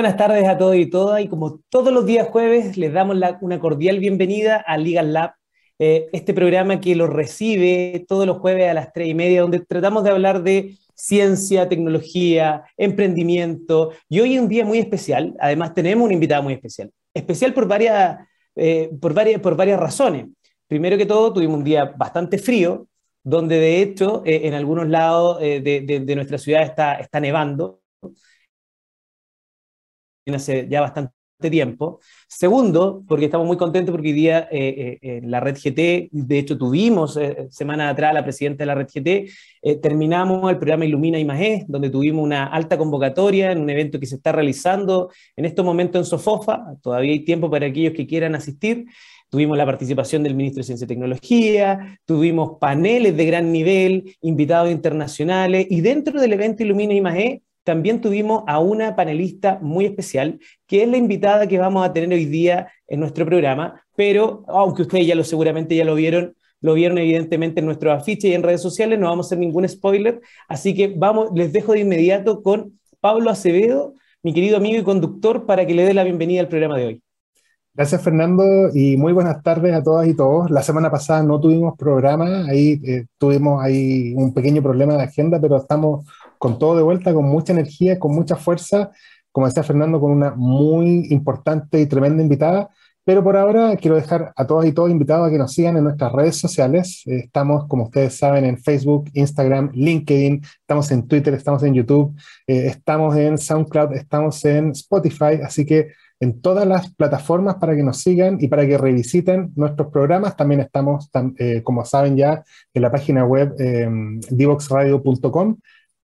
Buenas tardes a todos y todas y como todos los días jueves les damos una cordial bienvenida a Legal Lab, eh, este programa que lo recibe todos los jueves a las tres y media donde tratamos de hablar de ciencia, tecnología, emprendimiento y hoy es un día muy especial, además tenemos una invitada muy especial, especial por varias, eh, por varias, por varias razones. Primero que todo tuvimos un día bastante frío, donde de hecho eh, en algunos lados de, de, nuestra ciudad está, está nevando hace ya bastante tiempo. Segundo, porque estamos muy contentos porque hoy día eh, eh, en la red GT, de hecho tuvimos eh, semana atrás la presidenta de la red GT, terminamos el programa Ilumina Imagen, donde tuvimos una alta convocatoria en un evento que se está realizando en estos momentos en Sofofa, todavía hay tiempo para aquellos que quieran asistir. Tuvimos la participación del ministro de Ciencia y Tecnología, tuvimos paneles de gran nivel, invitados internacionales, y dentro del evento Ilumina Imagen también tuvimos a una panelista muy especial, que es la invitada que vamos a tener hoy día en nuestro programa, pero aunque ustedes ya lo seguramente ya lo vieron, lo vieron evidentemente en nuestro afiche y en redes sociales, no vamos a hacer ningún spoiler, así que vamos, les dejo de inmediato con Pablo Acevedo, mi querido amigo y conductor, para que le dé la bienvenida al programa de hoy. Gracias Fernando y muy buenas tardes a todas y todos. La semana pasada no tuvimos programa, ahí eh, tuvimos ahí un pequeño problema de agenda, pero estamos con todo de vuelta, con mucha energía, con mucha fuerza, como decía Fernando, con una muy importante y tremenda invitada. Pero por ahora quiero dejar a todos y todos invitados a que nos sigan en nuestras redes sociales. Eh, estamos, como ustedes saben, en Facebook, Instagram, LinkedIn, estamos en Twitter, estamos en YouTube, eh, estamos en SoundCloud, estamos en Spotify, así que en todas las plataformas para que nos sigan y para que revisiten nuestros programas. También estamos, eh, como saben ya, en la página web divoxradio.com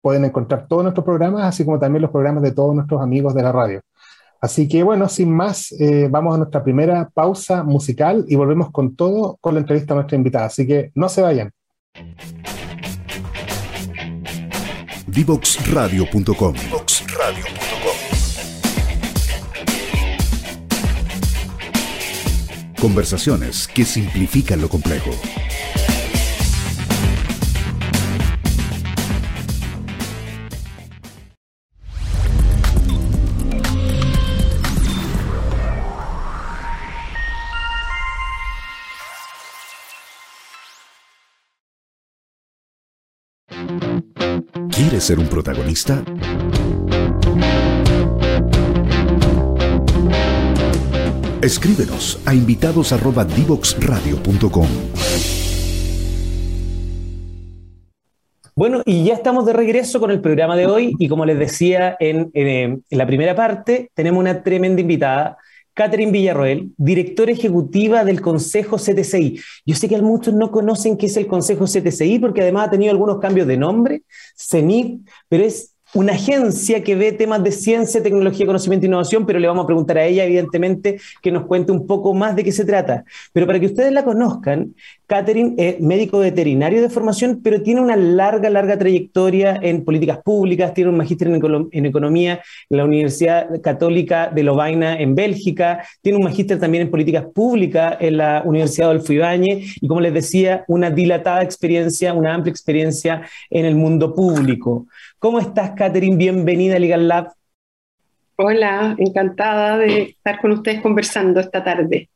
pueden encontrar todos nuestros programas, así como también los programas de todos nuestros amigos de la radio. Así que bueno, sin más, eh, vamos a nuestra primera pausa musical y volvemos con todo con la entrevista a nuestra invitada. Así que no se vayan. Divoxradio.com Conversaciones que simplifican lo complejo. Ser un protagonista? Escríbenos a invitados@divoxradio.com. Bueno, y ya estamos de regreso con el programa de hoy y como les decía en, en la primera parte, tenemos una tremenda invitada Catherine Villarroel, directora ejecutiva del Consejo CTCI. Yo sé que muchos no conocen qué es el Consejo CTCI porque además ha tenido algunos cambios de nombre, CENIT, pero es una agencia que ve temas de ciencia, tecnología, conocimiento e innovación, pero le vamos a preguntar a ella, evidentemente, que nos cuente un poco más de qué se trata. Pero para que ustedes la conozcan, Catherine es médico veterinario de formación, pero tiene una larga, larga trayectoria en políticas públicas, tiene un magíster en, economía en la Universidad Católica de Lovaina en Bélgica, tiene un magíster también en políticas públicas en la Universidad Adolfo Ibáñez y, como les decía, una dilatada experiencia, una amplia experiencia en el mundo público. ¿Cómo estás, Catherine? Bienvenida a Legal Lab. Hola, encantada de estar con ustedes conversando esta tarde.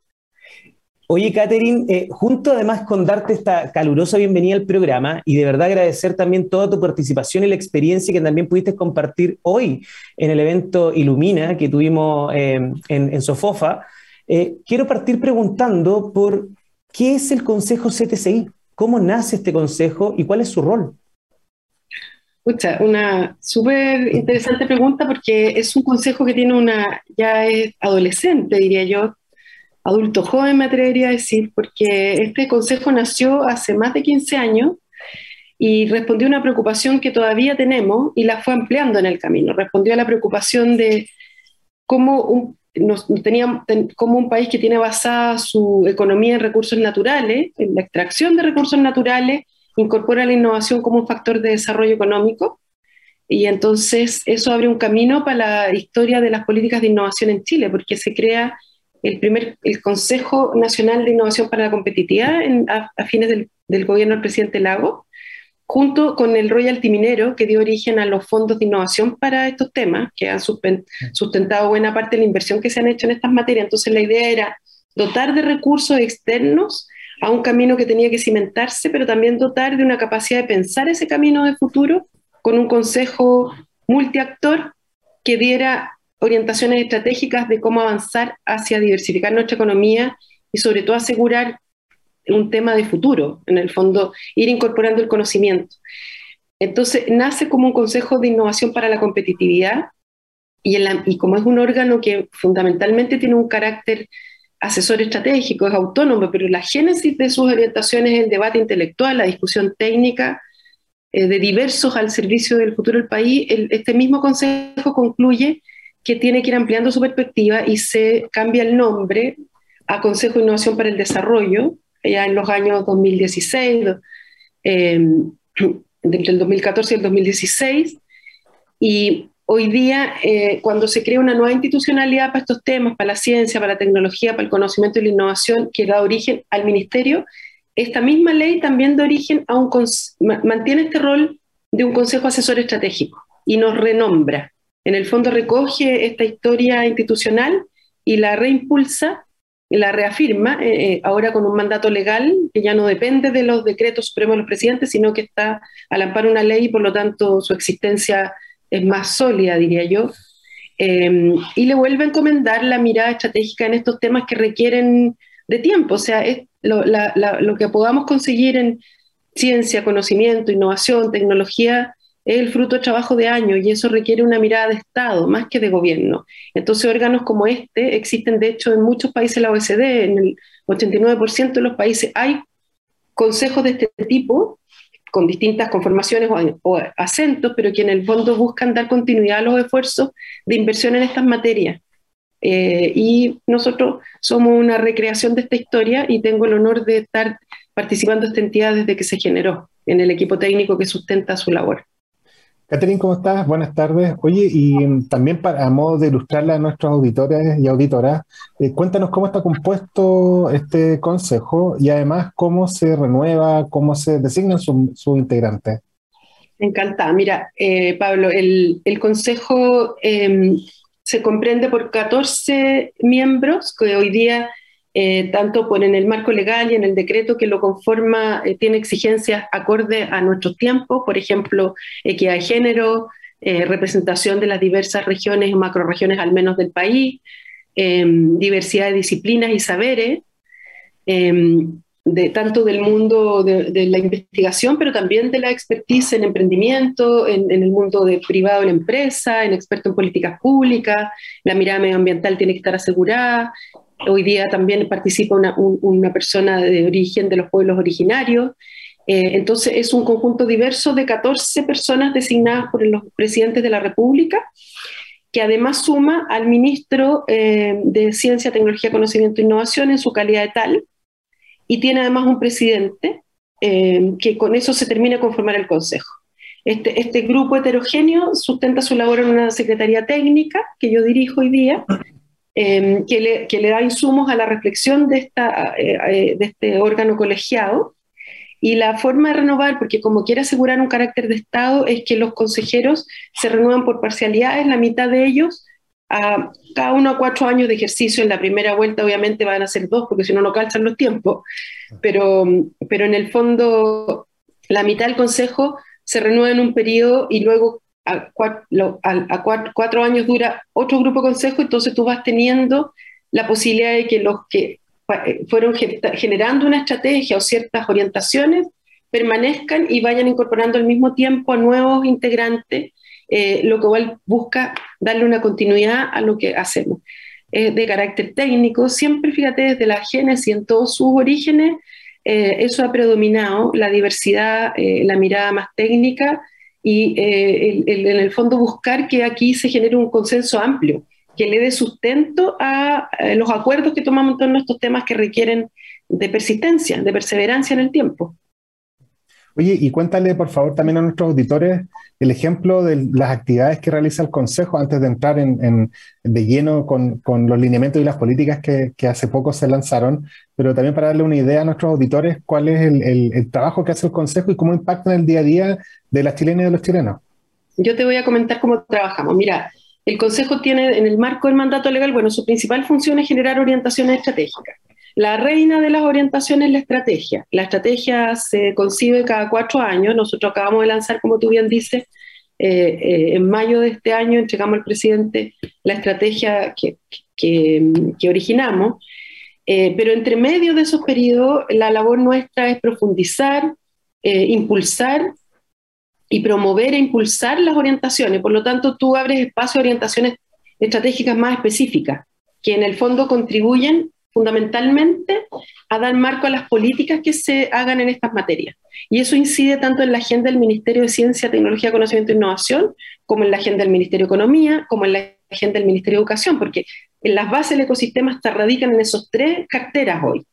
Oye, Catherine, eh, junto además con darte esta calurosa bienvenida al programa y de verdad agradecer también toda tu participación y la experiencia que también pudiste compartir hoy en el evento Ilumina que tuvimos eh, en, Sofofa, eh, quiero partir preguntando por qué es el Consejo CTCI, cómo nace este consejo y cuál es su rol. Una súper interesante pregunta porque es un consejo que tiene una, ya es adolescente, diría yo, adulto joven me atrevería a decir, porque este consejo nació hace más de 15 años y respondió a una preocupación que todavía tenemos y la fue ampliando en el camino. Respondió a la preocupación de cómo un, nos, tenía, como un país que tiene basada su economía en recursos naturales, en la extracción de recursos naturales, incorpora la innovación como un factor de desarrollo económico y entonces eso abre un camino para la historia de las políticas de innovación en Chile, porque se crea el primer el Consejo Nacional de Innovación para la Competitividad a, fines del, gobierno del presidente Lago, junto con el royalty minero que dio origen a los fondos de innovación para estos temas, que han sustentado buena parte de la inversión que se han hecho en estas materias. Entonces la idea era dotar de recursos externos a un camino que tenía que cimentarse, pero también dotar de una capacidad de pensar ese camino de futuro con un consejo multiactor que diera orientaciones estratégicas de cómo avanzar hacia diversificar nuestra economía y sobre todo asegurar un tema de futuro, en el fondo, ir incorporando el conocimiento. Entonces, nace como un consejo de innovación para la competitividad y, y como es un órgano que fundamentalmente tiene un carácter asesor estratégico, es autónomo, pero la génesis de sus orientaciones es el debate intelectual, la discusión técnica eh, de diversos al servicio del futuro del país. este mismo consejo concluye que tiene que ir ampliando su perspectiva y se cambia el nombre a Consejo de Innovación para el Desarrollo, ya en los años 2016, eh, entre el 2014 y el 2016, y hoy día, eh, cuando se crea una nueva institucionalidad para estos temas, para la ciencia, para la tecnología, para el conocimiento y la innovación, que da origen al ministerio, esta misma ley también da origen a un, mantiene este rol de un consejo asesor estratégico y nos renombra. En el fondo recoge esta historia institucional y la reimpulsa, la reafirma, eh, eh, ahora con un mandato legal que ya no depende de los decretos supremos de los presidentes, sino que está al amparo de una ley y por lo tanto su existencia es más sólida, diría yo, em, y le vuelve a encomendar la mirada estratégica en estos temas que requieren de tiempo, o sea, es lo, lo que podamos conseguir en ciencia, conocimiento, innovación, tecnología, es el fruto de trabajo de años y eso requiere una mirada de Estado más que de gobierno. Entonces, órganos como este existen, de hecho, en muchos países de la OECD, en el 89% de los países hay consejos de este tipo con distintas conformaciones o, acentos, pero que en el fondo buscan dar continuidad a los esfuerzos de inversión en estas materias. Eh, y nosotros somos una recreación de esta historia y tengo el honor de estar participando de esta entidad desde que se generó en el equipo técnico que sustenta su labor. Catherine, ¿cómo estás? Buenas tardes. Oye, y también a modo de ilustrarle a nuestros auditores y auditoras, eh, cuéntanos cómo está compuesto este consejo y además cómo se renueva, cómo se designan sus su integrantes. Encantada. Mira, eh, Pablo, el, consejo em, se comprende por 14 miembros que hoy día eh, tanto por en el marco legal y en el decreto que lo conforma, eh, tiene exigencias acorde a nuestros tiempos, por ejemplo, equidad de género, eh, representación de las diversas regiones o macroregiones al menos del país, em, diversidad de disciplinas y saberes, em, de, tanto del mundo de, la investigación, pero también de la expertise en emprendimiento, en, en el mundo de privado en empresa, en experto en políticas públicas, la mirada medioambiental tiene que estar asegurada, Hoy día también participa una, persona de origen de los pueblos originarios. Eh, entonces es un conjunto diverso de 14 personas designadas por los presidentes de la República, que además suma al ministro eh, de Ciencia, Tecnología, Conocimiento e Innovación en su calidad de tal, y tiene además un presidente eh, que con eso se termina de conformar el Consejo. Este, este, grupo heterogéneo sustenta su labor en una secretaría técnica que yo dirijo hoy día, Em, que, le, da insumos a la reflexión de, esta, eh, eh, de este órgano colegiado. Y la forma de renovar, porque como quiere asegurar un carácter de Estado, es que los consejeros se renuevan por parcialidades, la mitad de ellos, a cada uno a cuatro años de ejercicio. En la primera vuelta, obviamente, van a ser dos, porque si no, no calzan los tiempos. Pero, pero en el fondo, la mitad del consejo se renueva en un periodo y luego a, cuatro, años dura otro grupo de consejo, entonces tú vas teniendo la posibilidad de que los que eh, fueron generando una estrategia o ciertas orientaciones permanezcan y vayan incorporando al mismo tiempo a nuevos integrantes, eh, lo igual busca darle una continuidad a lo que hacemos. de carácter técnico, siempre fíjate desde la génesis en todos sus orígenes, eh, eso ha predominado, la diversidad, la mirada más técnica, y eh, en el fondo buscar que aquí se genere un consenso amplio, que le dé sustento a, los acuerdos que tomamos en todos estos temas que requieren de persistencia, de perseverancia en el tiempo. Oye, y cuéntale por favor también a nuestros auditores el ejemplo de las actividades que realiza el Consejo antes de entrar en, de lleno con, los lineamientos y las políticas que, hace poco se lanzaron, pero también para darle una idea a nuestros auditores cuál es el, trabajo que hace el Consejo y cómo impacta en el día a día de las chilenas y de los chilenos. Yo te voy a comentar cómo trabajamos. Mira, el Consejo tiene en el marco del mandato legal, bueno, su principal función es generar orientaciones estratégicas. La reina de las orientaciones es la estrategia. La estrategia se concibe cada cuatro años. Nosotros acabamos de lanzar, como tú bien dices, eh, eh, en mayo de este año entregamos al presidente la estrategia que, originamos. Eh, pero entre medio de esos periodos, la labor nuestra es profundizar, impulsar y promover e impulsar las orientaciones. Por lo tanto, tú abres espacio a orientaciones estratégicas más específicas, que en el fondo contribuyen fundamentalmente a dar marco a las políticas que se hagan en estas materias. Y eso incide tanto en la agenda del Ministerio de Ciencia, Tecnología, Conocimiento e Innovación, como en la agenda del Ministerio de Economía, como en la agenda del Ministerio de Educación, porque en las bases del ecosistema se radican en esos tres carteras hoy.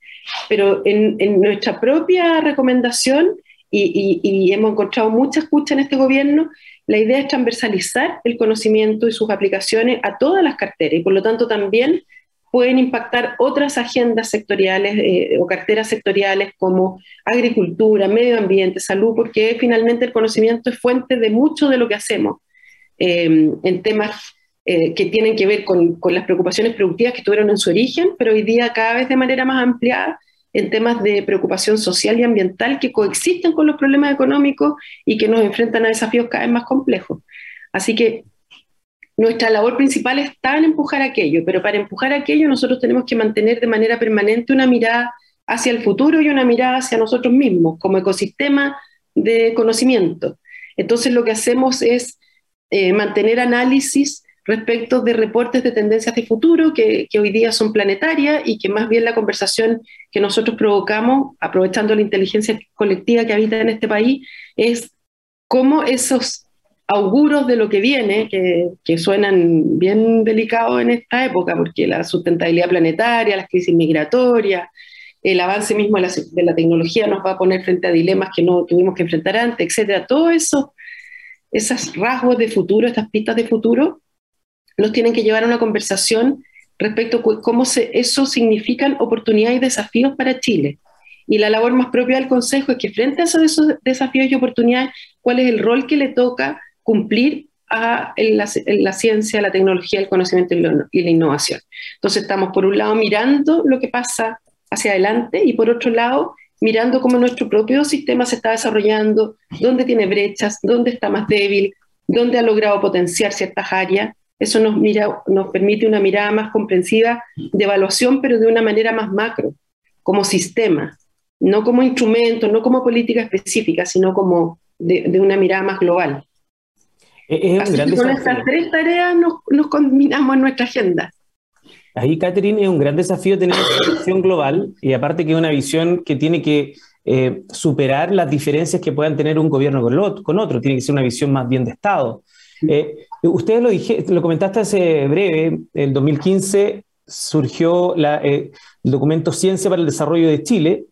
Pero en, nuestra propia recomendación, y, y hemos encontrado mucha escucha en este gobierno, la idea es transversalizar el conocimiento y sus aplicaciones a todas las carteras y por lo tanto también pueden impactar otras agendas sectoriales eh, o carteras sectoriales como agricultura, medio ambiente, salud, porque finalmente el conocimiento es fuente de mucho de lo que hacemos eh, en temas eh, que tienen que ver con, con, las preocupaciones productivas que tuvieron en su origen, pero hoy día cada vez de manera más ampliada en temas de preocupación social y ambiental que coexisten con los problemas económicos y que nos enfrentan a desafíos cada vez más complejos. Así que nuestra labor principal está en empujar aquello, pero para empujar aquello nosotros tenemos que mantener de manera permanente una mirada hacia el futuro y una mirada hacia nosotros mismos como ecosistema de conocimiento. Entonces lo que hacemos es eh, mantener análisis respecto de reportes de tendencias de futuro que, que, hoy día son planetarias y que más bien la conversación que nosotros provocamos, aprovechando la inteligencia colectiva que habita en este país, es cómo esos auguros de lo que viene, que, suenan bien delicados en esta época, porque la sustentabilidad planetaria, las crisis migratorias, el avance mismo de la, tecnología nos va a poner frente a dilemas que no tuvimos que enfrentar antes, etcétera. Todo eso, esos rasgos de futuro, estas pistas de futuro, nos tienen que llevar a una conversación respecto a cómo se, eso significan oportunidades y desafíos para Chile. Y la labor más propia del Consejo es que frente a esos desafíos y oportunidades, cuál es el rol que le toca cumplir a la, ciencia, la tecnología, el conocimiento y, la innovación. Entonces estamos por un lado mirando lo que pasa hacia adelante y por otro lado mirando cómo nuestro propio sistema se está desarrollando, dónde tiene brechas, dónde está más débil, dónde ha logrado potenciar ciertas áreas. Eso nos, mira, nos permite una mirada más comprensiva de evaluación, pero de una manera más macro, como sistema, no como instrumento, no como política específica, sino como de una mirada más global. Es un Así con estas tres tareas nos, nos combinamos en nuestra agenda. Ahí, Catherine, es un gran desafío tener una visión global y aparte que es una visión que tiene que eh, superar las diferencias que puedan tener un gobierno con, con otro, tiene que ser una visión más bien de Estado. Eh, ustedes lo, dije, lo comentaste hace breve, en 2015 surgió la, eh, el documento Ciencia para el Desarrollo de Chile,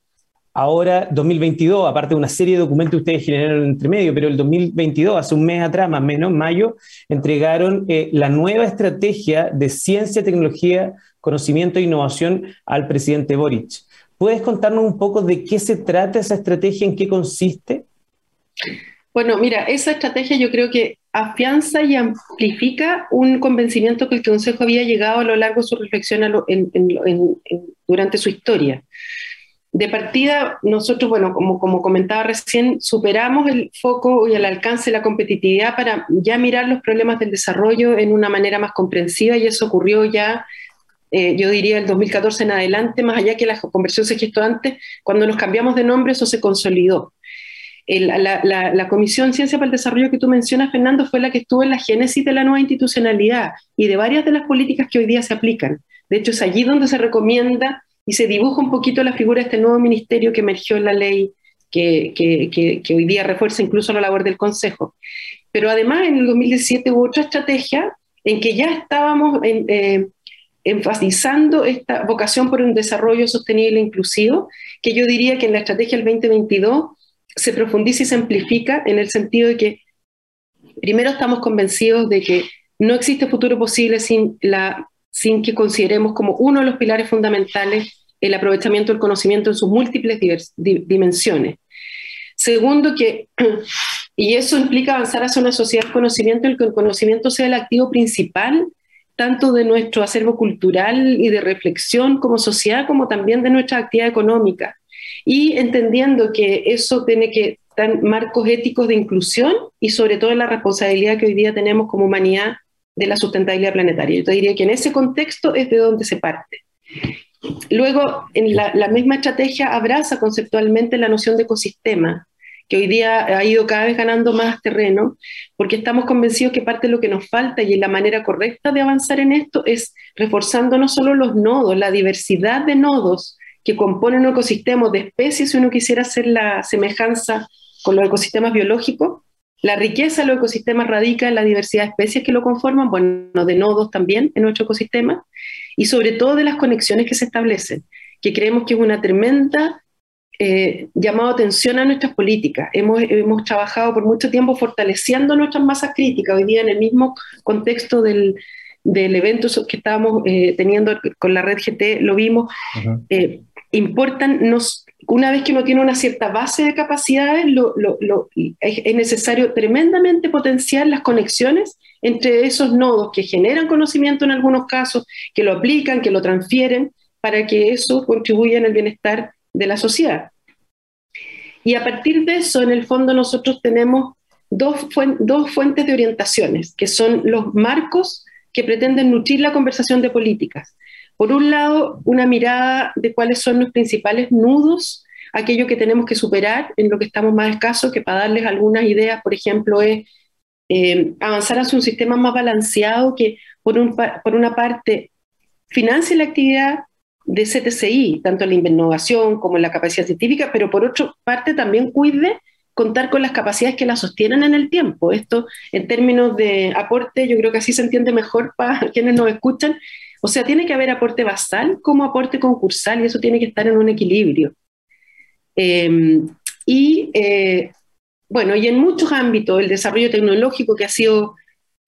Ahora, 2022, aparte de una serie de documentos que ustedes generaron entre medio, pero el 2022, hace un mes atrás, más o menos, mayo, entregaron eh, la nueva estrategia de ciencia, tecnología, conocimiento e innovación al presidente Boric. ¿Puedes contarnos un poco de qué se trata esa estrategia, en qué consiste? Bueno, mira, esa estrategia yo creo que afianza y amplifica un convencimiento que el Consejo había llegado a lo largo de su reflexión durante su historia de partida, nosotros, bueno, como, como comentaba recién, superamos el foco y el alcance de la competitividad para ya mirar los problemas del desarrollo en una manera más comprensiva y eso ocurrió ya, eh, yo diría, el 2014 en adelante, más allá que la conversión se gestó antes, cuando nos cambiamos de nombre eso se consolidó. la, Comisión Ciencia para el Desarrollo que tú mencionas, Fernando, fue la que estuvo en la génesis de la nueva institucionalidad y de varias de las políticas que hoy día se aplican. De hecho, es allí donde se recomienda y se dibuja un poquito la figura de este nuevo ministerio que emergió en la ley, que, que, hoy día refuerza incluso la labor del Consejo. Pero además en el 2017 hubo otra estrategia en que ya estábamos eh, enfatizando esta vocación por un desarrollo sostenible e inclusivo, que yo diría que en la estrategia del 2022 se profundiza y se amplifica en el sentido de que primero estamos convencidos de que no existe futuro posible sin, la, sin que consideremos como uno de los pilares fundamentales el aprovechamiento del conocimiento en sus múltiples dimensiones. Segundo, que, y eso implica avanzar hacia una sociedad de conocimiento, en que el conocimiento sea el activo principal, tanto de nuestro acervo cultural y de reflexión como sociedad, como también de nuestra actividad económica. Y entendiendo que eso tiene que dar marcos éticos de inclusión y sobre todo la responsabilidad que hoy día tenemos como humanidad de la sustentabilidad planetaria. Yo te diría que en ese contexto es de donde se parte. Luego, en la, misma estrategia abraza conceptualmente la noción de ecosistema, que hoy día ha ido cada vez ganando más terreno, porque estamos convencidos que parte de lo que nos falta y la manera correcta de avanzar en esto es reforzando no solo los nodos, la diversidad de nodos que componen un ecosistema de especies, si uno quisiera hacer la semejanza con los ecosistemas biológicos, la riqueza de los ecosistemas radica en la diversidad de especies que lo conforman, bueno, de nodos también en nuestro ecosistema, y sobre todo de las conexiones que se establecen, que creemos que es una tremenda eh, llamado atención a nuestras políticas. Hemos, hemos trabajado por mucho tiempo fortaleciendo nuestras masas críticas. Hoy día, en el mismo contexto del, del evento que estábamos eh, teniendo con la red GT, lo vimos, eh, importan, nos, una vez que uno tiene una cierta base de capacidades, es necesario tremendamente potenciar las conexiones entre esos nodos que generan conocimiento en algunos casos, que lo aplican, que lo transfieren, para que eso contribuya en el bienestar de la sociedad. Y a partir de eso, en el fondo, nosotros tenemos dos, dos fuentes de orientaciones, que son los marcos que pretenden nutrir la conversación de políticas. Por un lado, una mirada de cuáles son los principales nudos, aquello que tenemos que superar en lo que estamos más escasos, que para darles algunas ideas, por ejemplo, es eh, avanzar hacia un sistema más balanceado que, por, por una parte, financie la actividad de CTCI, tanto en la innovación como en la capacidad científica, pero por otra parte también cuide contar con las capacidades que la sostienen en el tiempo. Esto, en términos de aporte, yo creo que así se entiende mejor para quienes nos escuchan. O sea, tiene que haber aporte basal como aporte concursal y eso tiene que estar en un equilibrio. Em, y eh, bueno, y en muchos ámbitos, el desarrollo tecnológico que ha sido,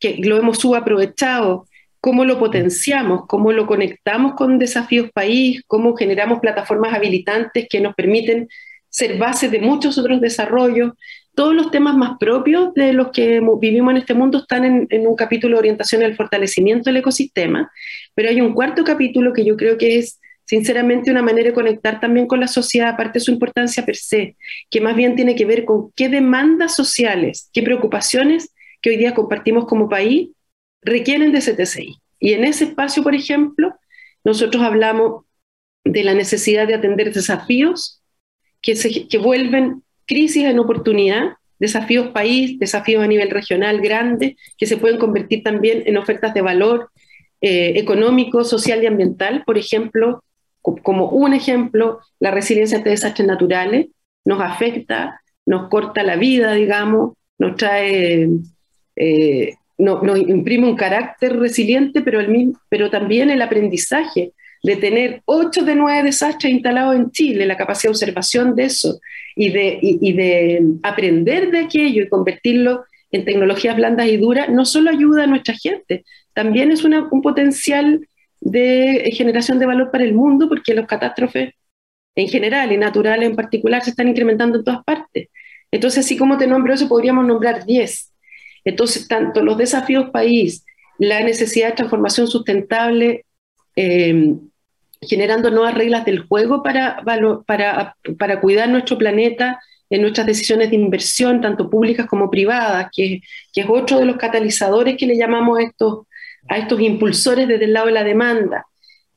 que lo hemos subaprovechado, cómo lo potenciamos, cómo lo conectamos con desafíos país, cómo generamos plataformas habilitantes que nos permiten ser base de muchos otros desarrollos. Todos los temas más propios de los que vivimos en este mundo están en, un capítulo de orientación al fortalecimiento del ecosistema, pero hay un cuarto capítulo que yo creo que es sinceramente una manera de conectar también con la sociedad, aparte de su importancia per se, que más bien tiene que ver con qué demandas sociales, qué preocupaciones que hoy día compartimos como país requieren de CTCI. Y en ese espacio, por ejemplo, nosotros hablamos de la necesidad de atender desafíos que, se, que vuelven crisis en oportunidad, desafíos país, desafíos a nivel regional grandes, que se pueden convertir también en ofertas de valor eh, económico, social y ambiental. Por ejemplo, como un ejemplo, la resiliencia ante desastres naturales nos afecta, nos corta la vida, digamos, nos trae eh, nos imprime un carácter resiliente, pero también el aprendizaje de tener ocho de nueve desastres instalados en Chile, la capacidad de observación de eso y de, aprender de aquello y convertirlo en tecnologías blandas y duras, no solo ayuda a nuestra gente, también es un potencial de generación de valor para el mundo, porque los catástrofes en general y naturales en particular se están incrementando en todas partes. Entonces, así como te nombro eso, podríamos nombrar 10 entonces, tanto los desafíos país, la necesidad de transformación sustentable, em, generando nuevas reglas del juego para, para, cuidar nuestro planeta en nuestras decisiones de inversión, tanto públicas como privadas, que, es otro de los catalizadores que le llamamos a estos, a estos impulsores desde el lado de la demanda.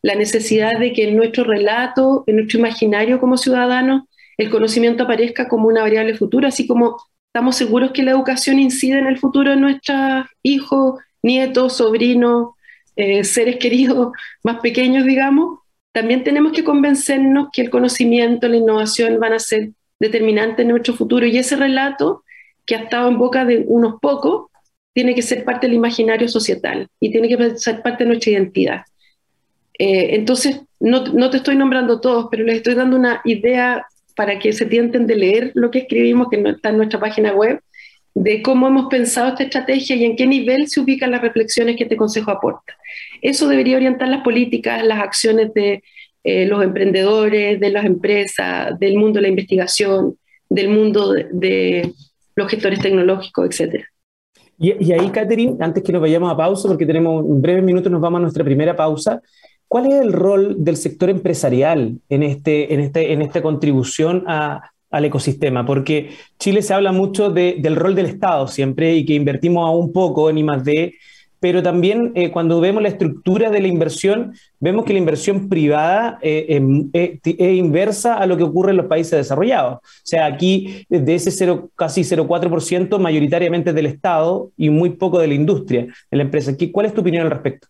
La necesidad de que en nuestro relato, en nuestro imaginario como ciudadanos, el conocimiento aparezca como una variable futura, así como estamos seguros que la educación incide en el futuro de nuestros hijos, nietos, sobrinos, eh, seres queridos más pequeños, digamos, también tenemos que convencernos que el conocimiento, la innovación van a ser determinantes en nuestro futuro y ese relato que ha estado en boca de unos pocos tiene que ser parte del imaginario societal y tiene que ser parte de nuestra identidad. Eh, entonces, no, no, te estoy nombrando todos, pero les estoy dando una idea para que se tienten de leer lo que escribimos, que está en nuestra página web, de cómo hemos pensado esta estrategia y en qué nivel se ubican las reflexiones que este Consejo aporta. Eso debería orientar las políticas, las acciones de eh, los emprendedores, de las empresas, del mundo de la investigación, del mundo de, los gestores tecnológicos, etc. Y, ahí, Catherine, antes que nos vayamos a pausa, porque tenemos un breve minuto, nos vamos a nuestra primera pausa. ¿Cuál es el rol del sector empresarial en, este, en, este, en esta contribución al ecosistema? Porque Chile se habla mucho del rol del Estado siempre y que invertimos aún poco en I+D, pero también eh, cuando vemos la estructura de la inversión, vemos que la inversión privada eh, em, eh, es inversa a lo que ocurre en los países desarrollados. O sea, aquí de ese 0, casi 0,4% mayoritariamente del Estado y muy poco de la industria, de la empresa. ¿Cuál es tu opinión al respecto?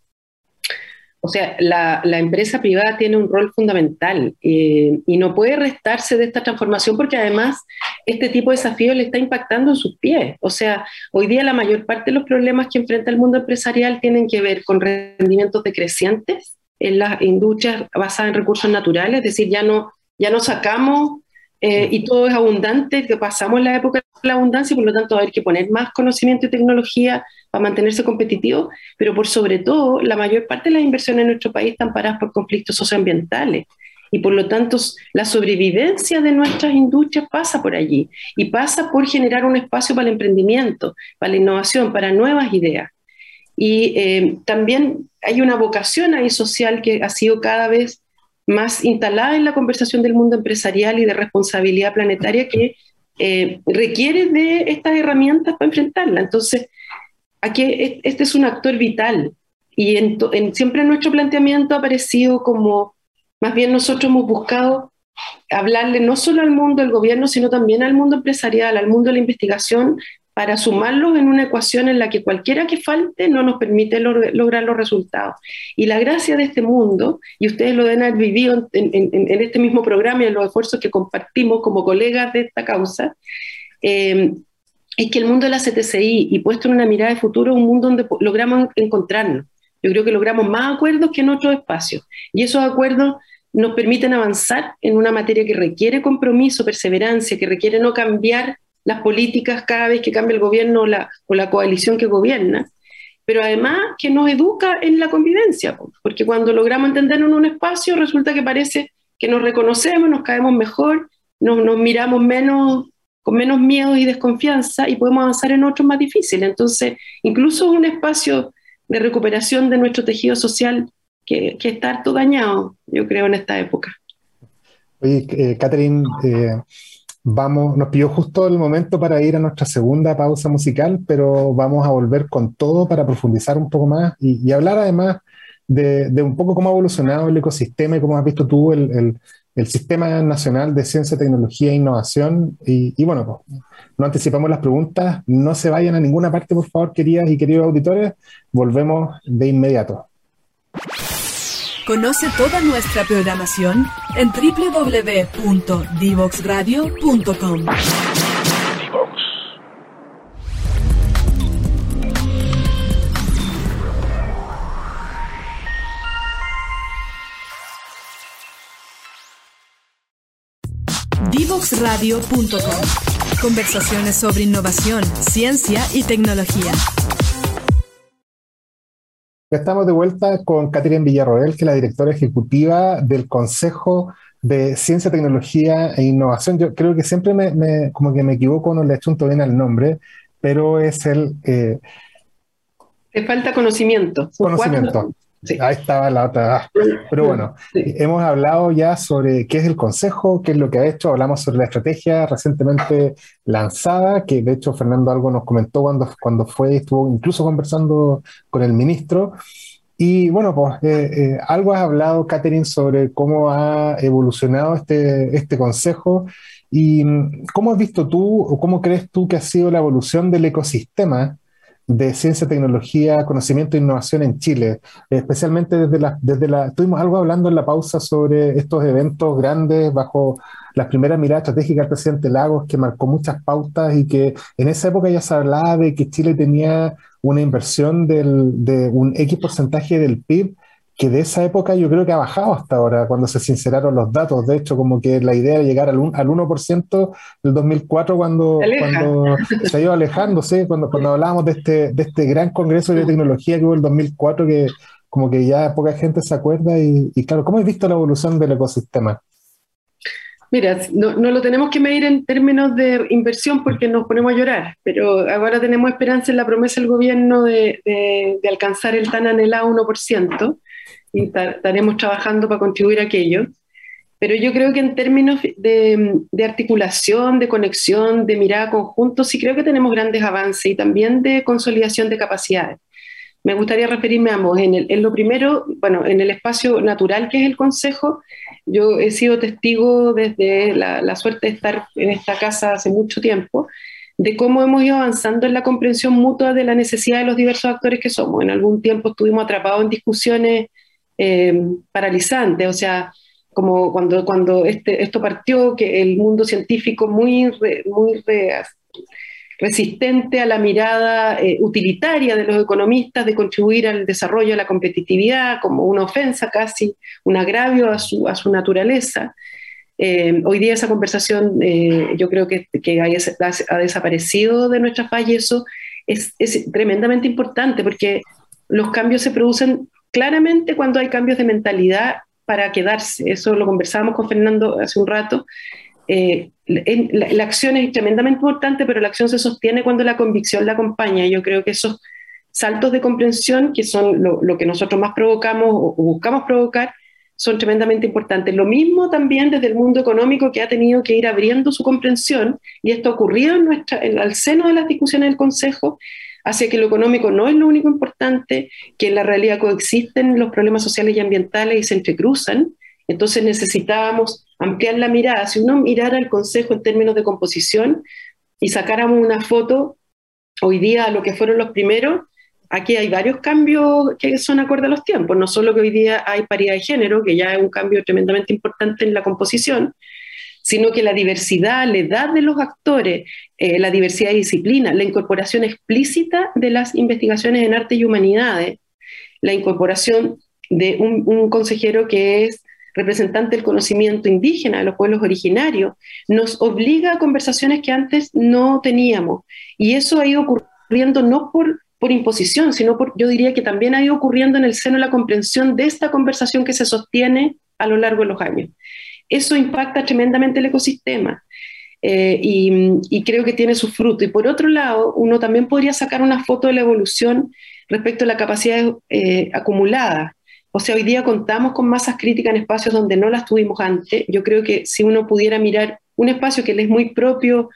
O sea, la, empresa privada tiene un rol fundamental eh, y no puede restarse de esta transformación porque además este tipo de desafío le está impactando en sus pies. O sea, hoy día la mayor parte de los problemas que enfrenta el mundo empresarial tienen que ver con rendimientos decrecientes en las industrias basadas en recursos naturales, es decir, ya no, ya no sacamos eh, y todo es abundante, que pasamos la época la abundancia, por lo tanto hay que poner más conocimiento y tecnología para mantenerse competitivo, pero por sobre todo la mayor parte de las inversiones en nuestro país están paradas por conflictos socioambientales y por lo tanto la sobrevivencia de nuestras industrias pasa por allí y pasa por generar un espacio para el emprendimiento, para la innovación, para nuevas ideas. Y eh, también hay una vocación ahí social que ha sido cada vez más instalada en la conversación del mundo empresarial y de responsabilidad planetaria que eh, requiere de estas herramientas para enfrentarla. Entonces, aquí este es un actor vital y en, siempre en nuestro planteamiento ha aparecido como, más bien nosotros hemos buscado hablarle no solo al mundo del gobierno, sino también al mundo empresarial, al mundo de la investigación, para sumarlos en una ecuación en la que cualquiera que falte no nos permite lograr los resultados. Y la gracia de este mundo, y ustedes lo deben haber vivido en, este mismo programa y en los esfuerzos que compartimos como colegas de esta causa, eh, es que el mundo de la CTCI y puesto en una mirada de futuro, es un mundo donde logramos encontrarnos. Yo creo que logramos más acuerdos que en otros espacios. Y esos acuerdos nos permiten avanzar en una materia que requiere compromiso, perseverancia, que requiere no cambiar las políticas cada vez que cambia el gobierno o la, coalición que gobierna, pero además que nos educa en la convivencia, porque cuando logramos entendernos en un espacio resulta que parece que nos reconocemos, nos caemos mejor, nos, nos miramos menos con menos miedo y desconfianza y podemos avanzar en otros más difíciles. Entonces, incluso un espacio de recuperación de nuestro tejido social que, que está harto dañado, yo creo, en esta época. Oye, eh, Catherine, eh, Vamos, nos pidió justo el momento para ir a nuestra segunda pausa musical, pero vamos a volver con todo para profundizar un poco más y, hablar además de, un poco cómo ha evolucionado el ecosistema y cómo has visto tú el, Sistema Nacional de Ciencia, Tecnología e Innovación. Y, bueno, pues, no anticipamos las preguntas, no se vayan a ninguna parte, por favor, queridas y queridos auditores. Volvemos de inmediato. Conoce toda nuestra programación en www.divoxradio.com. Divoxradio.com. Conversaciones sobre innovación, ciencia y tecnología. Estamos de vuelta con Catherine Villarroel, que es la directora ejecutiva del Consejo de Ciencia, Tecnología e Innovación. Yo creo que siempre me, como que me equivoco, no le achunto bien al nombre, pero es el... Eh, Te falta conocimiento. Conocimiento. Ahí estaba la otra. Pero bueno, hemos hablado ya sobre qué es el Consejo, qué es lo que ha hecho, hablamos sobre la estrategia recientemente lanzada, que de hecho Fernando algo nos comentó cuando, cuando fue, estuvo incluso conversando con el ministro. Y bueno, pues eh, eh, algo has hablado, Catherine, sobre cómo ha evolucionado este, este Consejo y mm, cómo has visto tú o cómo crees tú que ha sido la evolución del ecosistema de ciencia, tecnología, conocimiento e innovación en Chile, especialmente desde la, desde la, estuvimos algo hablando en la pausa sobre estos eventos grandes bajo las primeras miradas estratégicas del presidente Lagos, que marcó muchas pautas y que en esa época ya se hablaba de que Chile tenía una inversión del, de un X porcentaje del PIB que de esa época yo creo que ha bajado hasta ahora, cuando se sinceraron los datos. De hecho, como que la idea era llegar al, al 1% del 2004 cuando, cuando se ha ido alejándose, cuando, cuando hablábamos de este, de este gran congreso de tecnología que hubo en el 2004, que como que ya poca gente se acuerda. Y, y claro, ¿cómo has visto la evolución del ecosistema? Mira, no, no, lo tenemos que medir en términos de inversión porque nos ponemos a llorar, pero ahora tenemos esperanza en la promesa del gobierno de, de, de alcanzar el tan anhelado 1% y estaremos trabajando para contribuir a aquello. Pero yo creo que en términos de, de, articulación, de conexión, de mirada conjunto, sí creo que tenemos grandes avances y también de consolidación de capacidades. Me gustaría referirme a ambos. En, el, en lo primero, bueno, en el espacio natural que es el Consejo, yo he sido testigo desde la, la, suerte de estar en esta casa hace mucho tiempo, de cómo hemos ido avanzando en la comprensión mutua de la necesidad de los diversos actores que somos. En algún tiempo estuvimos atrapados en discusiones eh, paralizantes, o sea, como cuando, cuando este, esto partió, que el mundo científico muy, re, muy re, resistente a la mirada eh, utilitaria de los economistas de contribuir al desarrollo de la competitividad como una ofensa casi, un agravio a su, a su naturaleza. Eh, hoy día esa conversación yo creo que, que ha, ha, desaparecido de nuestra falla y eso es, es, tremendamente importante porque los cambios se producen claramente cuando hay cambios de mentalidad para quedarse. Eso lo conversábamos con Fernando hace un rato. Eh, la, la, acción es tremendamente importante, pero la acción se sostiene cuando la convicción la acompaña. Yo creo que esos saltos de comprensión, que son lo, lo que nosotros más provocamos o, o, buscamos provocar, son tremendamente importantes. Lo mismo también desde el mundo económico que ha tenido que ir abriendo su comprensión, y esto ha ocurrido en nuestra, en, al seno de las discusiones del Consejo, hacia que lo económico no es lo único importante, que en la realidad coexisten los problemas sociales y ambientales y se entrecruzan. Entonces necesitábamos ampliar la mirada. Si uno mirara el Consejo en términos de composición y sacáramos una foto hoy día a lo que fueron los primeros, aquí hay varios cambios que son acorde a los tiempos. No solo que hoy día hay paridad de género, que ya es un cambio tremendamente importante en la composición, sino que la diversidad, la edad de los actores, eh, la diversidad de disciplina, la incorporación explícita de las investigaciones en arte y humanidades, la incorporación de un, consejero que es representante del conocimiento indígena de los pueblos originarios, nos obliga a conversaciones que antes no teníamos. Y eso ha ido ocurriendo no por, por imposición, sino yo diría que también ha ido ocurriendo en el seno la comprensión de esta conversación que se sostiene a lo largo de los años eso impacta tremendamente el ecosistema. Eh, y, creo que tiene su fruto. Y por otro lado, uno también podría sacar una foto de la evolución respecto a la capacidad eh, acumulada. O sea, hoy día contamos con masas críticas en espacios donde no las tuvimos antes. Yo creo que si uno pudiera mirar un espacio que le es muy propio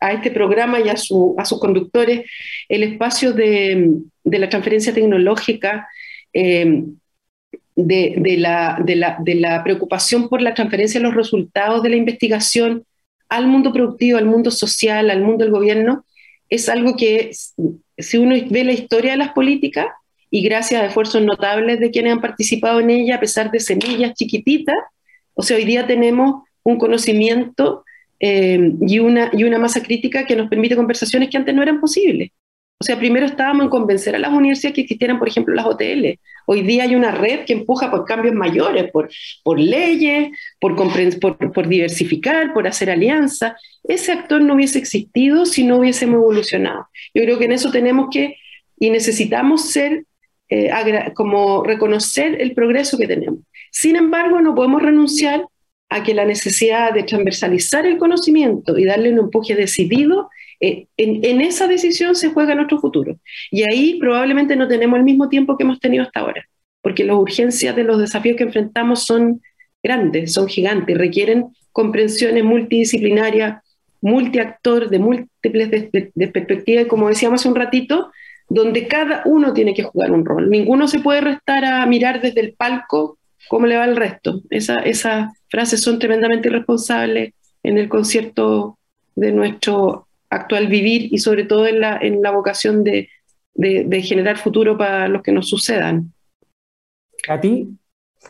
a este programa y a, su, a sus conductores, el espacio de, de la transferencia tecnológica, eh, de, de, la, preocupación por la transferencia de los resultados de la investigación al mundo productivo, al mundo social, al mundo del gobierno, es algo que si uno ve la historia de las políticas y gracias a esfuerzos notables de quienes han participado en ella, a pesar de semillas chiquititas, o sea, hoy día tenemos un conocimiento eh, y, una, y una masa crítica que nos permite conversaciones que antes no eran posibles. O sea, primero estábamos en convencer a las universidades que existieran, por ejemplo, las OTL. Hoy día hay una red que empuja por cambios mayores, por, por leyes, por, por, por diversificar, por hacer alianzas. Ese actor no hubiese existido si no hubiésemos evolucionado. Yo creo que en eso tenemos que y necesitamos ser, eh, como reconocer el progreso que tenemos. Sin embargo, no podemos renunciar a que la necesidad de transversalizar el conocimiento y darle un empuje decidido eh, en, esa decisión se juega nuestro futuro. Y ahí probablemente no tenemos el mismo tiempo que hemos tenido hasta ahora, porque las urgencias de los desafíos que enfrentamos son grandes, son gigantes, requieren comprensiones multidisciplinarias, multiactor, de múltiples perspectivas, y como decíamos hace un ratito, donde cada uno tiene que jugar un rol. Ninguno se puede restar a mirar desde el palco cómo le va el resto. Esa, esas frases son tremendamente irresponsables en el concierto de nuestro actual vivir y sobre todo en la, vocación de, de, generar futuro para los que nos sucedan. A ti,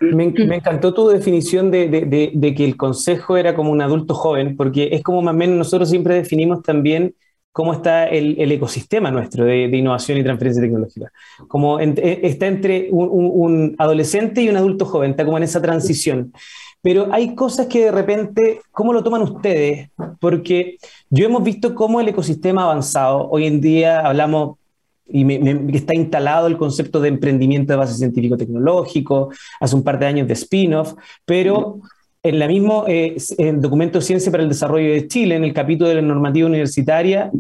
me, encantó tu definición de, de, de, que el consejo era como un adulto joven, porque es como más o menos nosotros siempre definimos también cómo está el, ecosistema nuestro de, innovación y transferencia tecnológica. Como eh, está entre un, adolescente y un adulto joven, está como en esa transición. Pero hay cosas que de repente, ¿cómo lo toman ustedes? Porque yo hemos visto cómo el ecosistema ha avanzado. Hoy en día hablamos y me, está instalado el concepto de emprendimiento de base científico-tecnológico, hace un par de años de spin-off, pero en la mismo eh, en documento Ciencia para el Desarrollo de Chile, en el capítulo de la normativa universitaria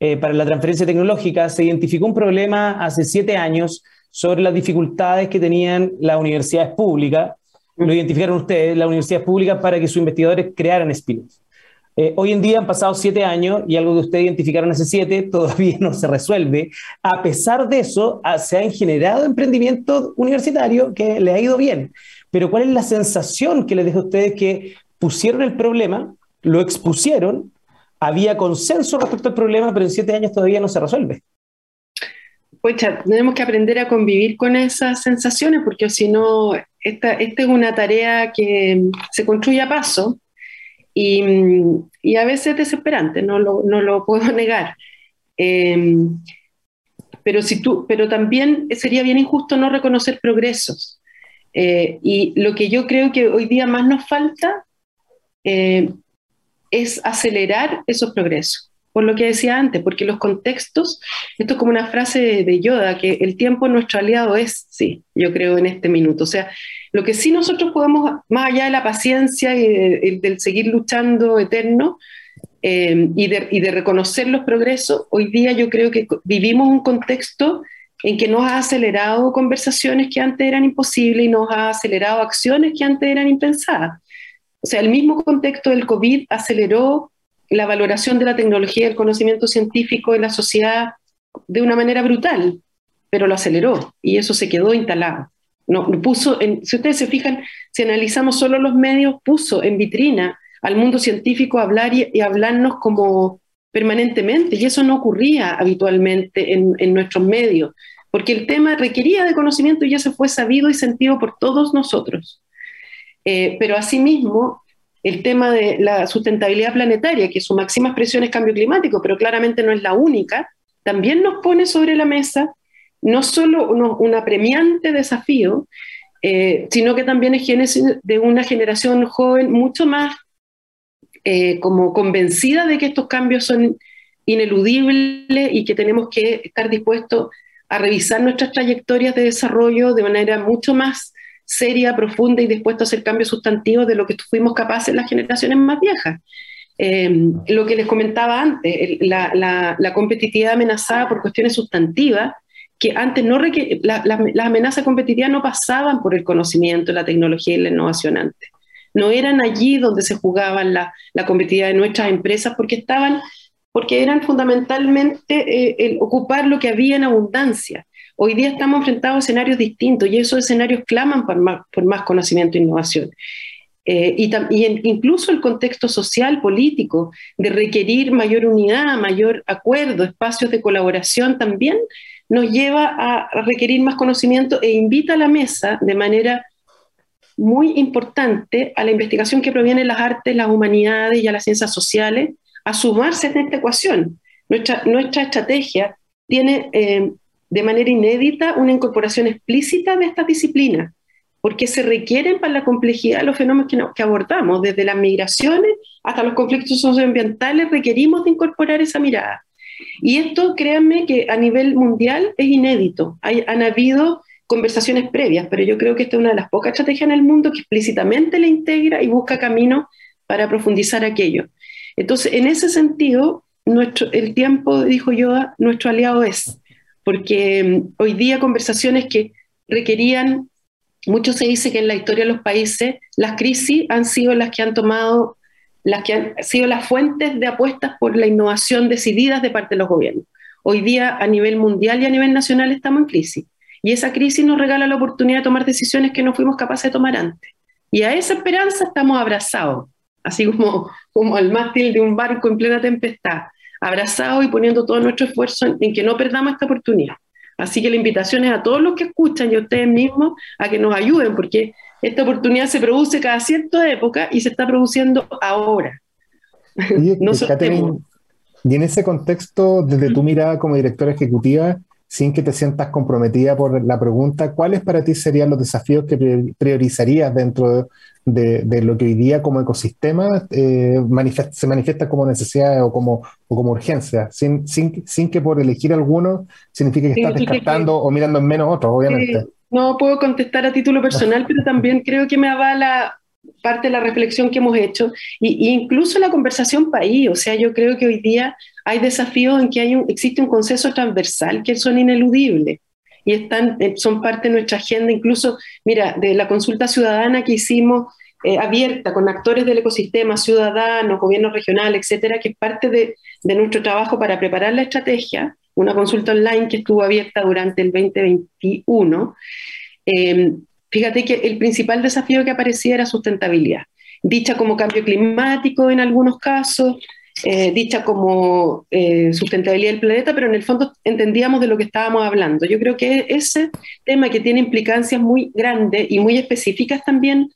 eh, para la transferencia tecnológica, se identificó un problema hace siete años sobre las dificultades que tenían las universidades públicas, lo identificaron ustedes, las universidades públicas, para que sus investigadores crearan spin-offs. Eh, hoy en día han pasado siete años y algo que ustedes identificaron hace siete todavía no se resuelve. A pesar de eso, se han generado emprendimientos universitarios que le ha ido bien. Pero ¿cuál es la sensación que les deja a ustedes que pusieron el problema, lo expusieron, había consenso respecto al problema, pero en siete años todavía no se resuelve? Pues tenemos que aprender a convivir con esas sensaciones, porque si no, esta, es una tarea que se construye a paso y, y a veces es desesperante, no lo, no lo puedo negar. Em, pero, si tú, pero también sería bien injusto no reconocer progresos. Eh, y lo que yo creo que hoy día más nos falta eh, es acelerar esos progresos, por lo que decía antes, porque los contextos, esto es como una frase de Yoda, que el tiempo nuestro aliado es, sí, yo creo en este minuto. O sea, lo que sí nosotros podemos, más allá de la paciencia y del seguir luchando eterno, eh, y, de, y de reconocer los progresos, hoy día yo creo que vivimos un contexto en que nos ha acelerado conversaciones que antes eran imposibles y nos ha acelerado acciones que antes eran impensadas. O sea, el mismo contexto del COVID aceleró la valoración de la tecnología y el conocimiento científico en la sociedad de una manera brutal, pero lo aceleró y eso se quedó instalado. No, puso si ustedes se fijan, si analizamos solo los medios, puso en vitrina al mundo científico hablar y, hablarnos como permanentemente, y eso no ocurría habitualmente en, en nuestros medios porque el tema requería de conocimiento y se fue sabido y sentido por todos nosotros. Eh, pero asimismo, el tema de la sustentabilidad planetaria, que su máxima expresión es cambio climático, pero claramente no es la única, también nos pone sobre la mesa no solo un apremiante desafío, eh, sino que también es de una generación joven mucho más eh, como convencida de que estos cambios son ineludibles y que tenemos que estar dispuestos a revisar nuestras trayectorias de desarrollo de manera mucho más seria, profunda y dispuesto a hacer cambios sustantivos de lo que fuimos capaces las generaciones más viejas. Em, lo que les comentaba antes, la, competitividad amenazada por cuestiones sustantivas, que antes no las amenazas competitivas no pasaban por el conocimiento, la tecnología y la innovación antes. No eran allí donde se jugaban la, competitividad de nuestras empresas porque estaban porque eran fundamentalmente eh, el ocupar lo que había en abundancia. Hoy día estamos enfrentados a escenarios distintos y esos escenarios claman por más, conocimiento e innovación. Eh, y incluso el contexto social, político, de requerir mayor unidad, mayor acuerdo, espacios de colaboración también nos lleva a requerir más conocimiento e invita a la mesa de manera muy importante a la investigación que proviene de las artes, las humanidades y a las ciencias sociales, a sumarse en esta ecuación. Nuestra, nuestra estrategia tiene eh, de manera inédita una incorporación explícita de estas disciplinas, porque se requieren para la complejidad de los fenómenos que, abordamos, desde las migraciones hasta los conflictos socioambientales, requerimos de incorporar esa mirada. Y esto, créanme que a nivel mundial es inédito. Han habido conversaciones previas, pero yo creo que esta es una de las pocas estrategias en el mundo que explícitamente le integra y busca caminos para profundizar aquello. Entonces, en ese sentido, nuestro, el tiempo, dijo Yoda, nuestro aliado es, porque mm, hoy día conversaciones que requerían, mucho se dice que en la historia de los países las crisis han sido las que han tomado, las que han sido las fuentes de apuestas por la innovación decididas de parte de los gobiernos. Hoy día a nivel mundial y a nivel nacional estamos en crisis. Y esa crisis nos regala la oportunidad de tomar decisiones que no fuimos capaces de tomar antes. Y a esa esperanza estamos abrazados así como, como al mástil de un barco en plena tempestad, abrazado y poniendo todo nuestro esfuerzo en, que no perdamos esta oportunidad. Así que la invitación es a todos los que escuchan y a ustedes mismos a que nos ayuden, porque esta oportunidad se produce cada cierta época y se está produciendo ahora. no Y en ese contexto, desde tu mirada como directora ejecutiva, sin que te sientas comprometida por la pregunta, ¿cuáles para ti serían los desafíos que priorizarías dentro de, de lo que hoy día como ecosistema eh, se manifiesta como necesidad o como, o como urgencia, sin, sin, sin, que por elegir alguno signifique que estás descartando o mirando en menos otros, obviamente? no puedo contestar a título personal, pero también creo que me avala parte de la reflexión que hemos hecho, y, incluso la conversación país, o sea, yo creo que hoy día hay desafíos en que hay un, existe un consenso transversal que son ineludibles y están, eh, son parte de nuestra agenda, incluso, mira, de la consulta ciudadana que hicimos eh, abierta con actores del ecosistema, ciudadanos, gobiernos regionales, etcétera, que es parte de, de, nuestro trabajo para preparar la estrategia, una consulta online que estuvo abierta durante el 2021. Eh, Fíjate que el principal desafío que aparecía era sustentabilidad, dicha como cambio climático en algunos casos, eh, dicha como eh, sustentabilidad del planeta, pero en el fondo entendíamos de lo que estábamos hablando. Yo creo que ese tema que tiene implicancias muy grandes y muy específicas también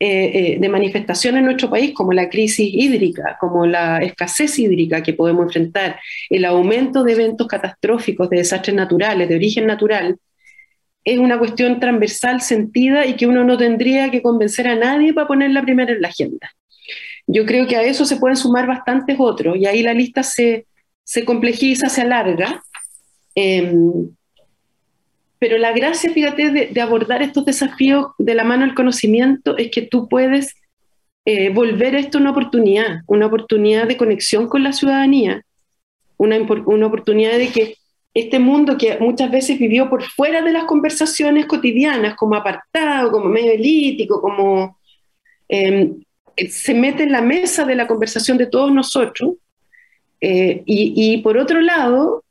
eh, de manifestación en nuestro país, como la crisis hídrica, como la escasez hídrica que podemos enfrentar, el aumento de eventos catastróficos, de desastres naturales, de origen natural, es una cuestión transversal, sentida y que uno no tendría que convencer a nadie para ponerla primero en la agenda. Yo creo que a eso se pueden sumar bastantes otros y ahí la lista se, se complejiza, se alarga. Em, pero la gracia, fíjate, de, abordar estos desafíos de la mano del conocimiento es que tú puedes eh, volver esto una oportunidad, una oportunidad de conexión con la ciudadanía, una, una oportunidad de que este mundo que muchas veces vivió por fuera de las conversaciones cotidianas, como apartado, como medio elítico, como em, se mete en la mesa de la conversación de todos nosotros, eh, y, por otro lado,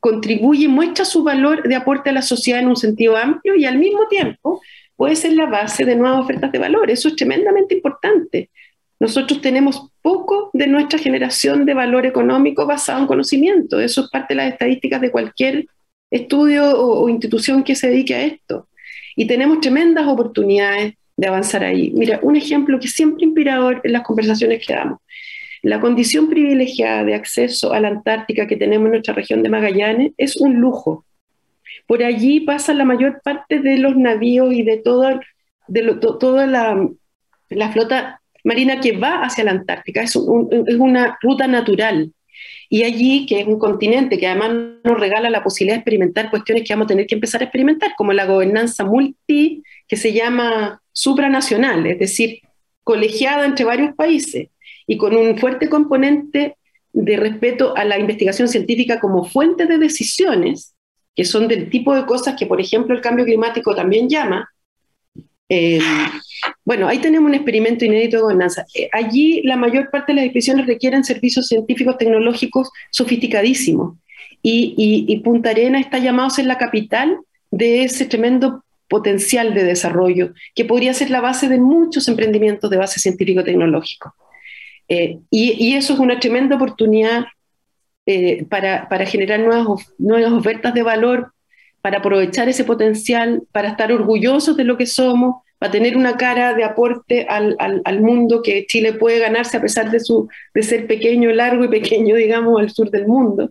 contribuye, muestra su valor de aporte a la sociedad en un sentido amplio y al mismo tiempo puede ser la base de nuevas ofertas de valor. Eso es tremendamente importante. Nosotros tenemos poco de nuestra generación de valor económico basado en conocimiento. Eso es parte de las estadísticas de cualquier estudio o, institución que se dedique a esto. Y tenemos tremendas oportunidades de avanzar ahí. Mira, un ejemplo que siempre inspirador en las conversaciones que damos. La condición privilegiada de acceso a la Antártica que tenemos en nuestra región de Magallanes es un lujo. Por allí pasa la mayor parte de los navíos y de toda, de la flota marina que va hacia la Antártica, es, una ruta natural. Y allí, que es un continente que además nos regala la posibilidad de experimentar cuestiones que vamos a tener que empezar a experimentar, como la gobernanza multi, que se llama supranacional, es decir, colegiada entre varios países y con un fuerte componente de respeto a la investigación científica como fuente de decisiones, que son del tipo de cosas que, por ejemplo, el cambio climático también llama, eh, bueno, ahí tenemos un experimento inédito de gobernanza. Eh, allí la mayor parte de las expediciones requieren servicios científicos tecnológicos sofisticadísimos y, Punta Arena está llamado a ser la capital de ese tremendo potencial de desarrollo que podría ser la base de muchos emprendimientos de base científico-tecnológico. Eh, y, eso es una tremenda oportunidad para, para, generar nuevas, nuevas ofertas de valor para aprovechar ese potencial, para estar orgullosos de lo que somos, para tener una cara de aporte al, al, mundo que Chile puede ganarse a pesar de, su, de ser pequeño, largo y pequeño, digamos, al sur del mundo.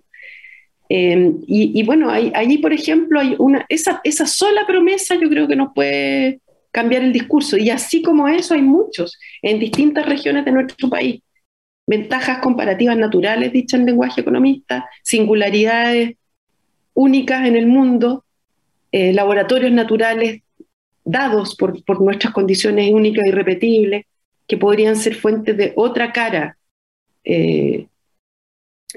Eh, y, bueno, allí, por ejemplo, hay una, esa, esa sola promesa yo creo que nos puede cambiar el discurso. Y así como eso hay muchos en distintas regiones de nuestro país. Ventajas comparativas naturales, dicho en lenguaje economista, singularidades únicas en el mundo, eh, laboratorios naturales dados por, nuestras condiciones únicas y e irrepetibles, que podrían ser fuentes de otra cara eh,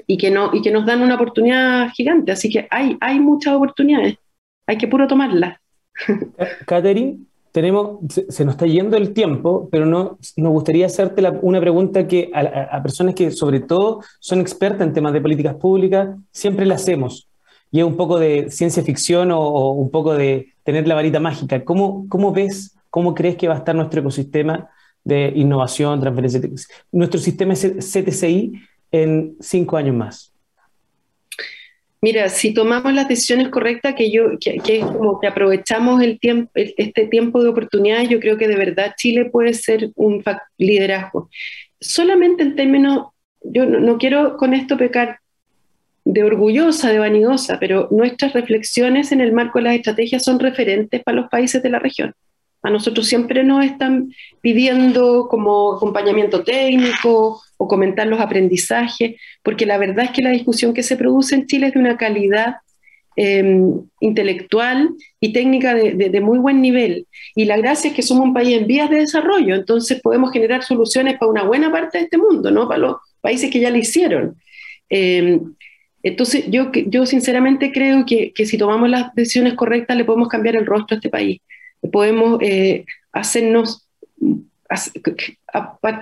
y, que no, y que nos dan una oportunidad gigante. Así que hay, hay muchas oportunidades, hay que puro tomarlas. Catherine, tenemos, se, nos está yendo el tiempo, pero no, nos gustaría hacerte una pregunta que a, personas que sobre todo son expertas en temas de políticas públicas, siempre la hacemos y es un poco de ciencia ficción o, un poco de tener la varita mágica. ¿Cómo, ¿Cómo ves, cómo crees que va a estar nuestro ecosistema de innovación, transferencia, nuestro sistema CTCI en cinco años más? Mira, si tomamos las decisiones correctas, que yo, que, es como que aprovechamos el tiempo, este tiempo de oportunidades, yo creo que de verdad Chile puede ser un liderazgo. Solamente en términos yo no, quiero con esto pecar de orgullosa, de vanidosa, pero nuestras reflexiones en el marco de las estrategias son referentes para los países de la región. A nosotros siempre nos están pidiendo como acompañamiento técnico o comentar los aprendizajes, porque la verdad es que la discusión que se produce en Chile es de una calidad em, intelectual y técnica de, muy buen nivel. Y la gracia es que somos un país en vías de desarrollo, entonces podemos generar soluciones para una buena parte de este mundo, ¿no? Para los países que ya lo hicieron. Em, entonces, yo, yo sinceramente creo que, que si tomamos las decisiones correctas le podemos cambiar el rostro a este país. Podemos eh, hacernos,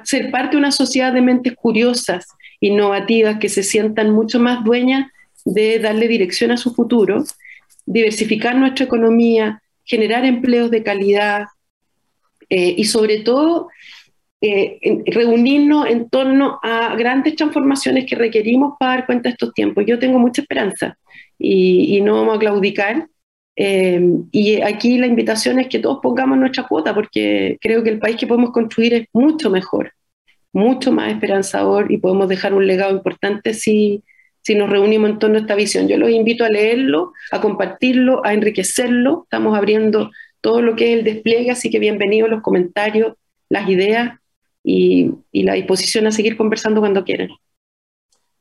ser parte de una sociedad de mentes curiosas, innovativas, que se sientan mucho más dueñas de darle dirección a su futuro, diversificar nuestra economía, generar empleos de calidad eh, y sobre todo eh, reunirnos en torno a grandes transformaciones que requerimos para dar cuenta de estos tiempos. Yo tengo mucha esperanza y, y no vamos a claudicar eh, y aquí la invitación es que todos pongamos nuestra cuota, porque creo que el país que podemos construir es mucho mejor, mucho más esperanzador y podemos dejar un legado importante si, si nos reunimos en torno a esta visión. Yo los invito a leerlo, a compartirlo, a enriquecerlo. Estamos abriendo todo lo que es el despliegue, así que bienvenidos los comentarios, las ideas y, y la disposición a seguir conversando cuando quieran.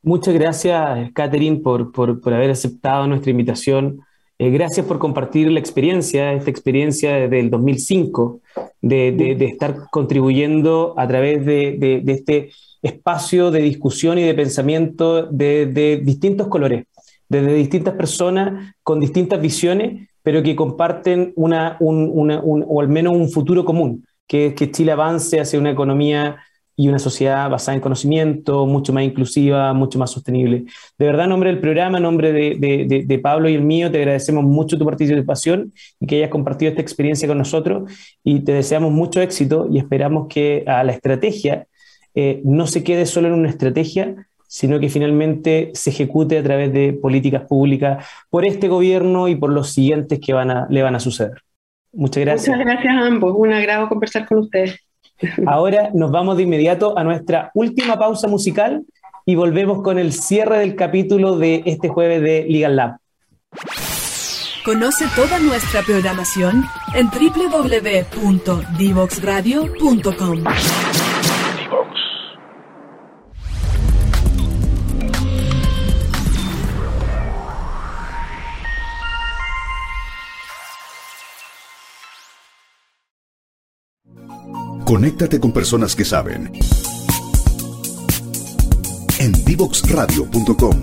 Muchas gracias, Catherine, por, por, por haber aceptado nuestra invitación eh, gracias por compartir la experiencia, esta experiencia desde el 2005, de, de, estar contribuyendo a través de, de, este espacio de discusión y de pensamiento de, distintos colores, desde distintas personas con distintas visiones, pero que comparten una, un, una, un, o al menos un futuro común, que que Chile avance hacia una economía y una sociedad basada en conocimiento, mucho más inclusiva, mucho más sostenible. De verdad, en nombre del programa, en nombre de, de, Pablo y el mío, te agradecemos mucho tu participación y que hayas compartido esta experiencia con nosotros y te deseamos mucho éxito y esperamos que a la estrategia eh, no se quede solo en una estrategia, sino que finalmente se ejecute a través de políticas públicas por este gobierno y por los siguientes que van a, le van a suceder. Muchas gracias. Muchas gracias a ambos. Un agrado conversar con ustedes. Ahora nos vamos de inmediato a nuestra última pausa musical y volvemos con el cierre del capítulo de este jueves de Legal Lab. Conoce toda nuestra programación en www.divoxradio.com. Conéctate con personas que saben. En divoxradio.com.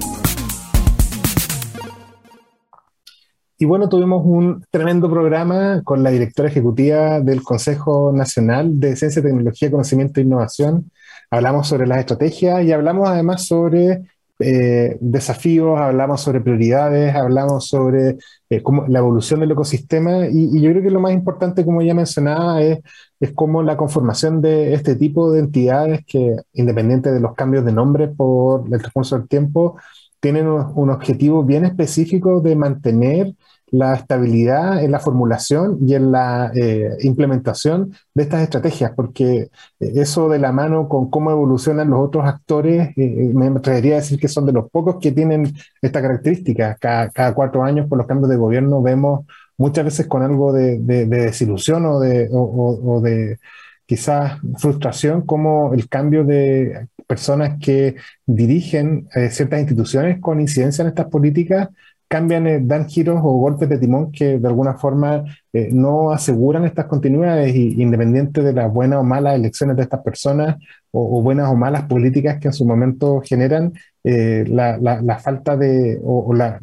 Y bueno, tuvimos un tremendo programa con la directora ejecutiva del Consejo Nacional de Ciencia, Tecnología, Conocimiento e Innovación. Hablamos sobre las estrategias y hablamos además sobre eh, desafíos, hablamos sobre prioridades, hablamos sobre eh, la evolución del ecosistema y, y, yo creo que lo más importante, como ya mencionaba, es, es cómo la conformación de este tipo de entidades que, independiente de los cambios de nombre por el transcurso del tiempo, tienen un, un objetivo bien específico de mantener la estabilidad en la formulación y en la eh, implementación de estas estrategias, porque eh, eso de la mano con cómo evolucionan los otros actores, eh, me atrevería a decir que son de los pocos que tienen esta característica. Cada, cada cuatro años, por los cambios de gobierno, vemos muchas veces con algo de, de, desilusión o de, o, de quizás frustración, como el cambio de personas que dirigen ciertas instituciones con incidencia en estas políticas cambian, eh, dan giros o golpes de timón que de alguna forma eh, no aseguran estas continuidades y, independiente de las buenas o malas elecciones de estas personas o, buenas o malas políticas que en su momento generan, eh, la, la, falta de o, la,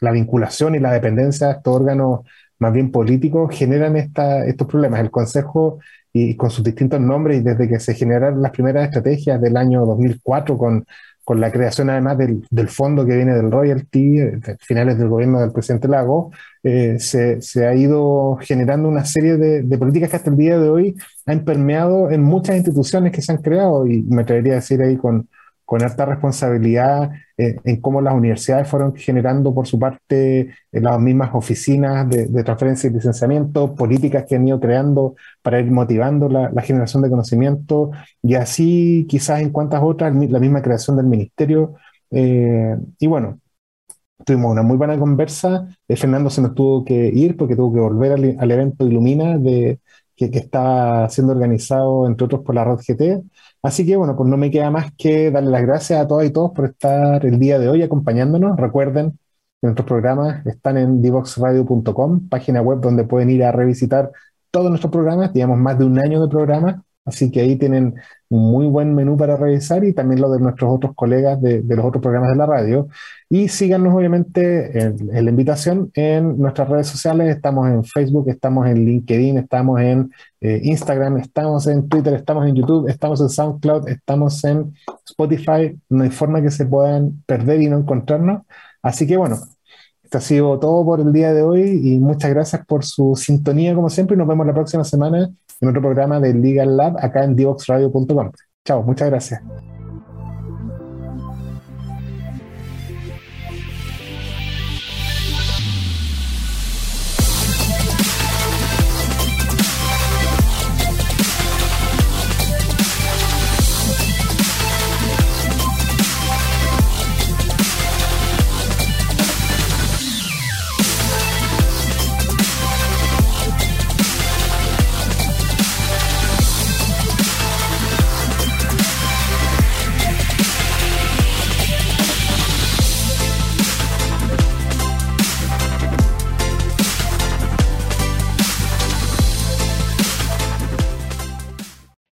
la, vinculación y la dependencia de estos órganos más bien políticos generan esta, estos problemas. El Consejo y con sus distintos nombres y desde que se generaron las primeras estrategias del año 2004 con con la creación además del, del, fondo que viene del royalty, de finales del gobierno del presidente Lago, eh, se, se, ha ido generando una serie de, de, políticas que hasta el día de hoy han permeado en muchas instituciones que se han creado y me atrevería a decir ahí con, con alta responsabilidad eh, en cómo las universidades fueron generando por su parte eh, las mismas oficinas de, transferencia y licenciamiento, políticas que han ido creando para ir motivando la, generación de conocimiento y así quizás en cuantas otras, la misma creación del ministerio. y bueno, tuvimos una muy buena conversa. Fernando se nos tuvo que ir porque tuvo que volver al, evento Ilumina de, que, está siendo organizado, entre otros, por la Red GT. Así que, bueno, pues no me queda más que darle las gracias a todas y todos por estar el día de hoy acompañándonos. Recuerden que nuestros programas están en divoxradio.com, página web donde pueden ir a revisitar todos nuestros programas. Llevamos más de un año de programas Así que ahí tienen un muy buen menú para revisar y también lo de nuestros otros colegas de, los otros programas de la radio. Y síganos obviamente en, la invitación en nuestras redes sociales. Estamos en Facebook, estamos en LinkedIn, estamos en eh, Instagram, estamos en Twitter, estamos en YouTube, estamos en SoundCloud, estamos en Spotify. No hay forma que se puedan perder y no encontrarnos. Así que bueno, esto ha sido todo por el día de hoy y muchas gracias por su sintonía como siempre y nos vemos la próxima semana en otro programa de Legal Lab acá en divoxradio.com. Chao, muchas gracias.